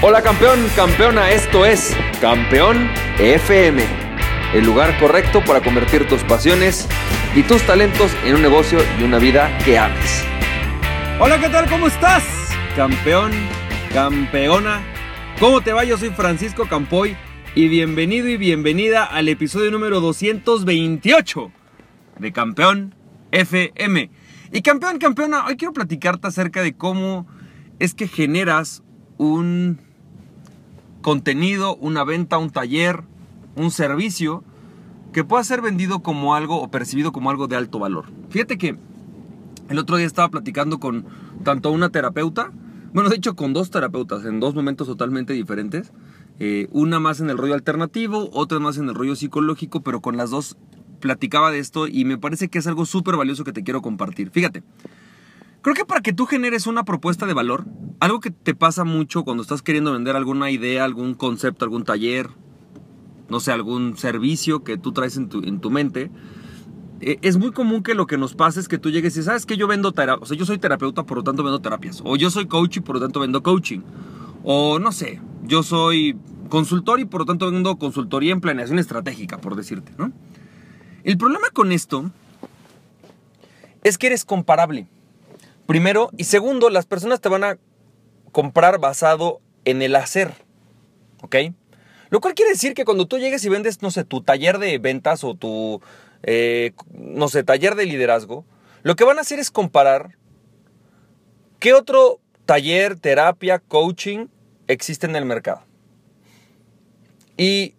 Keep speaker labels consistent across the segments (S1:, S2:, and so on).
S1: Hola campeón, campeona, esto es Campeón FM, el lugar correcto para convertir tus pasiones y tus talentos en un negocio y una vida que ames. Hola, ¿qué tal? ¿Cómo estás? Campeón, campeona, ¿cómo te va? Yo soy Francisco Campoy y bienvenido y bienvenida al episodio número 228 de Campeón FM. Y campeón, campeona, hoy quiero platicarte acerca de cómo es que generas un contenido, una venta, un taller, un servicio que pueda ser vendido como algo o percibido como algo de alto valor. Fíjate que el otro día estaba platicando con tanto una terapeuta, bueno, de hecho con dos terapeutas en dos momentos totalmente diferentes. Eh, una más en el rollo alternativo, otra más en el rollo psicológico, pero con las dos platicaba de esto y me parece que es algo súper valioso que te quiero compartir. Fíjate, Creo que para que tú generes una propuesta de valor, algo que te pasa mucho cuando estás queriendo vender alguna idea, algún concepto, algún taller, no sé, algún servicio que tú traes en tu, en tu mente, eh, es muy común que lo que nos pase es que tú llegues y sabes que yo vendo terapia, yo soy terapeuta, por lo tanto vendo terapias, o yo soy coach y por lo tanto vendo coaching, o no sé, yo soy consultor y por lo tanto vendo consultoría en planeación estratégica, por decirte, ¿no? El problema con esto es que eres comparable. Primero. Y segundo, las personas te van a comprar basado en el hacer. ¿Ok? Lo cual quiere decir que cuando tú llegues y vendes, no sé, tu taller de ventas o tu, eh, no sé, taller de liderazgo, lo que van a hacer es comparar qué otro taller, terapia, coaching existe en el mercado. Y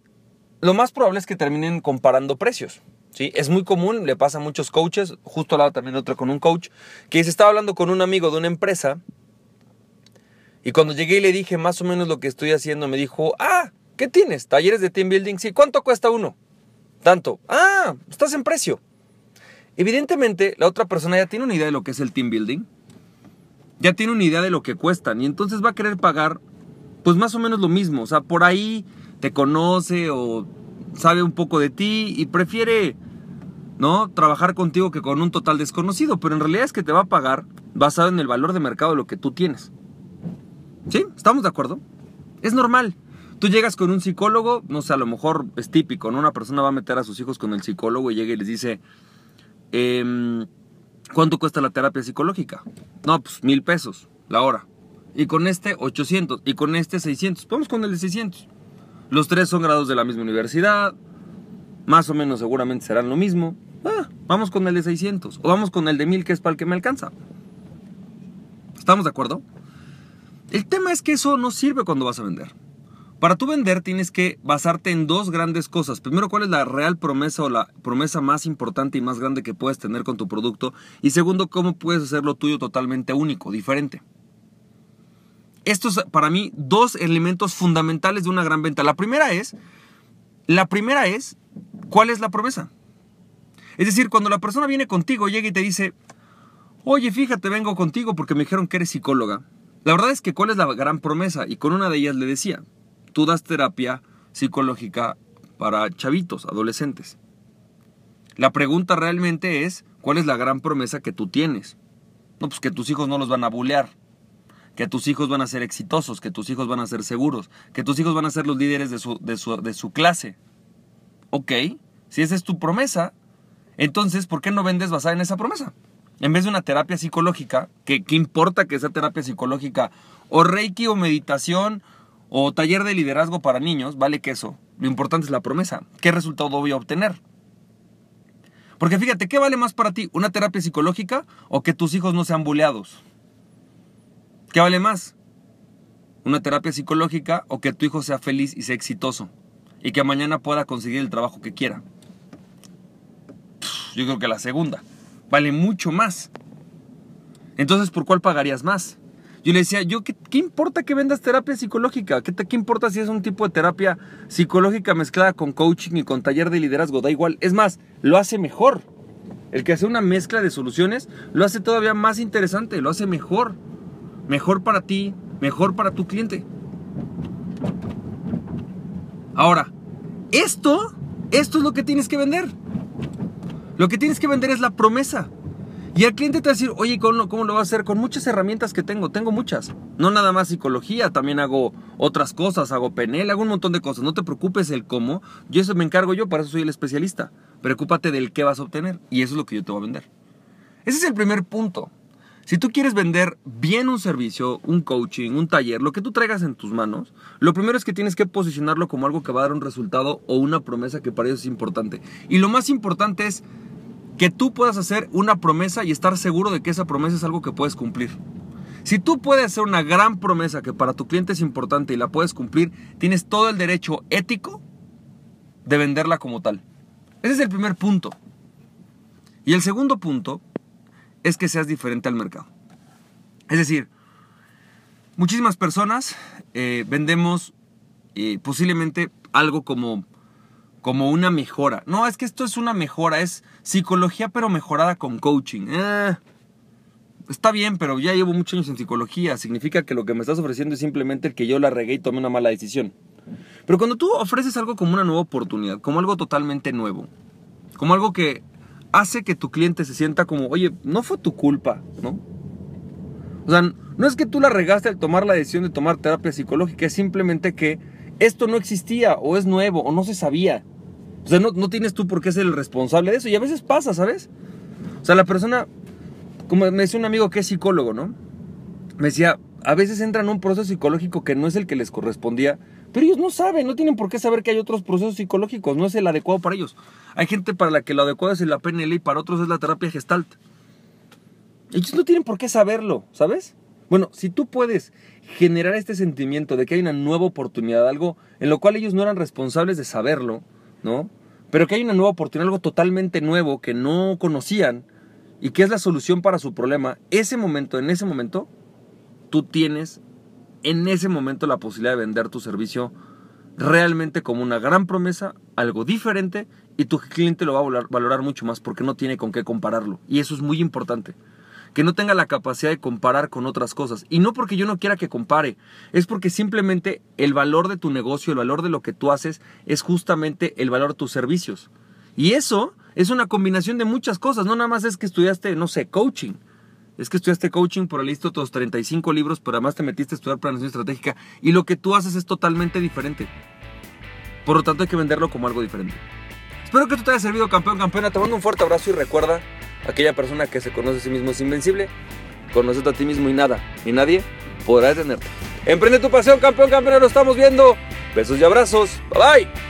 S1: lo más probable es que terminen comparando precios. ¿Sí? Es muy común, le pasa a muchos coaches, justo al lado también otro con un coach, que se estaba hablando con un amigo de una empresa y cuando llegué y le dije más o menos lo que estoy haciendo, me dijo, ah, ¿qué tienes? Talleres de team building, sí, ¿cuánto cuesta uno? Tanto, ah, estás en precio. Evidentemente, la otra persona ya tiene una idea de lo que es el team building, ya tiene una idea de lo que cuestan y entonces va a querer pagar pues más o menos lo mismo, o sea, por ahí te conoce o sabe un poco de ti y prefiere, ¿no? Trabajar contigo que con un total desconocido, pero en realidad es que te va a pagar basado en el valor de mercado de lo que tú tienes. ¿Sí? ¿Estamos de acuerdo? Es normal. Tú llegas con un psicólogo, no sé, a lo mejor es típico, ¿no? Una persona va a meter a sus hijos con el psicólogo y llega y les dice, em, ¿cuánto cuesta la terapia psicológica? No, pues mil pesos la hora. Y con este 800 y con este 600. Vamos con el de 600. Los tres son grados de la misma universidad. Más o menos seguramente serán lo mismo. Ah, vamos con el de 600. O vamos con el de 1000 que es para el que me alcanza. ¿Estamos de acuerdo? El tema es que eso no sirve cuando vas a vender. Para tú vender tienes que basarte en dos grandes cosas. Primero, cuál es la real promesa o la promesa más importante y más grande que puedes tener con tu producto. Y segundo, cómo puedes hacerlo tuyo totalmente único, diferente estos para mí dos elementos fundamentales de una gran venta. La primera es, la primera es, ¿cuál es la promesa? Es decir, cuando la persona viene contigo, llega y te dice, oye, fíjate, vengo contigo porque me dijeron que eres psicóloga. La verdad es que cuál es la gran promesa y con una de ellas le decía, tú das terapia psicológica para chavitos, adolescentes. La pregunta realmente es, ¿cuál es la gran promesa que tú tienes? No, pues que tus hijos no los van a bulear que tus hijos van a ser exitosos, que tus hijos van a ser seguros, que tus hijos van a ser los líderes de su, de su, clase. Ok, si esa es tu promesa, entonces, ¿por qué no vendes basada en esa promesa? En vez de una terapia psicológica, que ¿qué importa que sea terapia psicológica o reiki o meditación o taller de liderazgo para niños? Vale que eso. Lo importante es la promesa. ¿Qué resultado voy a obtener? Porque fíjate, ¿qué vale más para ti? ¿Una terapia psicológica o que tus hijos no sean buleados? ¿Qué vale más? ¿Una terapia psicológica o que tu hijo sea feliz y sea exitoso? Y que mañana pueda conseguir el trabajo que quiera. Yo creo que la segunda. Vale mucho más. Entonces, ¿por cuál pagarías más? Yo le decía, yo, ¿qué, importa que vendas terapia psicológica? ¿Qué, ¿Qué importa si es un tipo de terapia psicológica mezclada con coaching y con taller de liderazgo? Da igual. Es más, lo hace mejor. El que hace una mezcla de soluciones lo hace todavía más interesante, lo hace mejor mejor para ti, mejor para tu cliente. Ahora, esto, esto es lo que tienes que vender. Lo que tienes que vender es la promesa. Y el cliente te va a decir, oye, ¿cómo, ¿cómo lo va a hacer? Con muchas herramientas que tengo, tengo muchas. No nada más psicología, también hago otras cosas, hago PNL, hago un montón de cosas. No te preocupes el cómo, yo eso me encargo yo, para eso soy el especialista. Preocúpate del qué vas a obtener y eso es lo que yo te voy a vender. Ese es el primer punto. Si tú quieres vender bien un servicio, un coaching, un taller, lo que tú traigas en tus manos, lo primero es que tienes que posicionarlo como algo que va a dar un resultado o una promesa que para ellos es importante. Y lo más importante es que tú puedas hacer una promesa y estar seguro de que esa promesa es algo que puedes cumplir. Si tú puedes hacer una gran promesa que para tu cliente es importante y la puedes cumplir, tienes todo el derecho ético de venderla como tal. Ese es el primer punto. Y el segundo punto es que seas diferente al mercado. Es decir, muchísimas personas eh, vendemos eh, posiblemente algo como, como una mejora. No, es que esto es una mejora, es psicología pero mejorada con coaching. Eh, está bien, pero ya llevo muchos años en psicología. Significa que lo que me estás ofreciendo es simplemente que yo la regué y tomé una mala decisión. Pero cuando tú ofreces algo como una nueva oportunidad, como algo totalmente nuevo, como algo que hace que tu cliente se sienta como, oye, no fue tu culpa, ¿no? O sea, no es que tú la regaste al tomar la decisión de tomar terapia psicológica, es simplemente que esto no existía, o es nuevo, o no se sabía. O sea, no, no tienes tú por qué ser el responsable de eso, y a veces pasa, ¿sabes? O sea, la persona, como me decía un amigo que es psicólogo, ¿no? Me decía, a veces entran en un proceso psicológico que no es el que les correspondía, pero ellos no saben, no tienen por qué saber que hay otros procesos psicológicos, no es el adecuado para ellos. Hay gente para la que lo adecuado es la PNL y para otros es la terapia gestalt. Ellos no tienen por qué saberlo, ¿sabes? Bueno, si tú puedes generar este sentimiento de que hay una nueva oportunidad, algo en lo cual ellos no eran responsables de saberlo, ¿no? Pero que hay una nueva oportunidad, algo totalmente nuevo que no conocían y que es la solución para su problema, ese momento, en ese momento, tú tienes en ese momento la posibilidad de vender tu servicio realmente como una gran promesa, algo diferente y tu cliente lo va a valorar mucho más porque no tiene con qué compararlo. Y eso es muy importante. Que no tenga la capacidad de comparar con otras cosas. Y no porque yo no quiera que compare, es porque simplemente el valor de tu negocio, el valor de lo que tú haces, es justamente el valor de tus servicios. Y eso es una combinación de muchas cosas. No nada más es que estudiaste, no sé, coaching es que estudiaste coaching, por listo tus 35 libros, pero además te metiste a estudiar planeación estratégica y lo que tú haces es totalmente diferente. Por lo tanto hay que venderlo como algo diferente. Espero que esto te haya servido, campeón, campeona. Te mando un fuerte abrazo y recuerda, aquella persona que se conoce a sí mismo es invencible, conocete a ti mismo y nada, ni nadie podrá detenerte. Emprende tu pasión, campeón, campeona, lo estamos viendo. Besos y abrazos. Bye bye.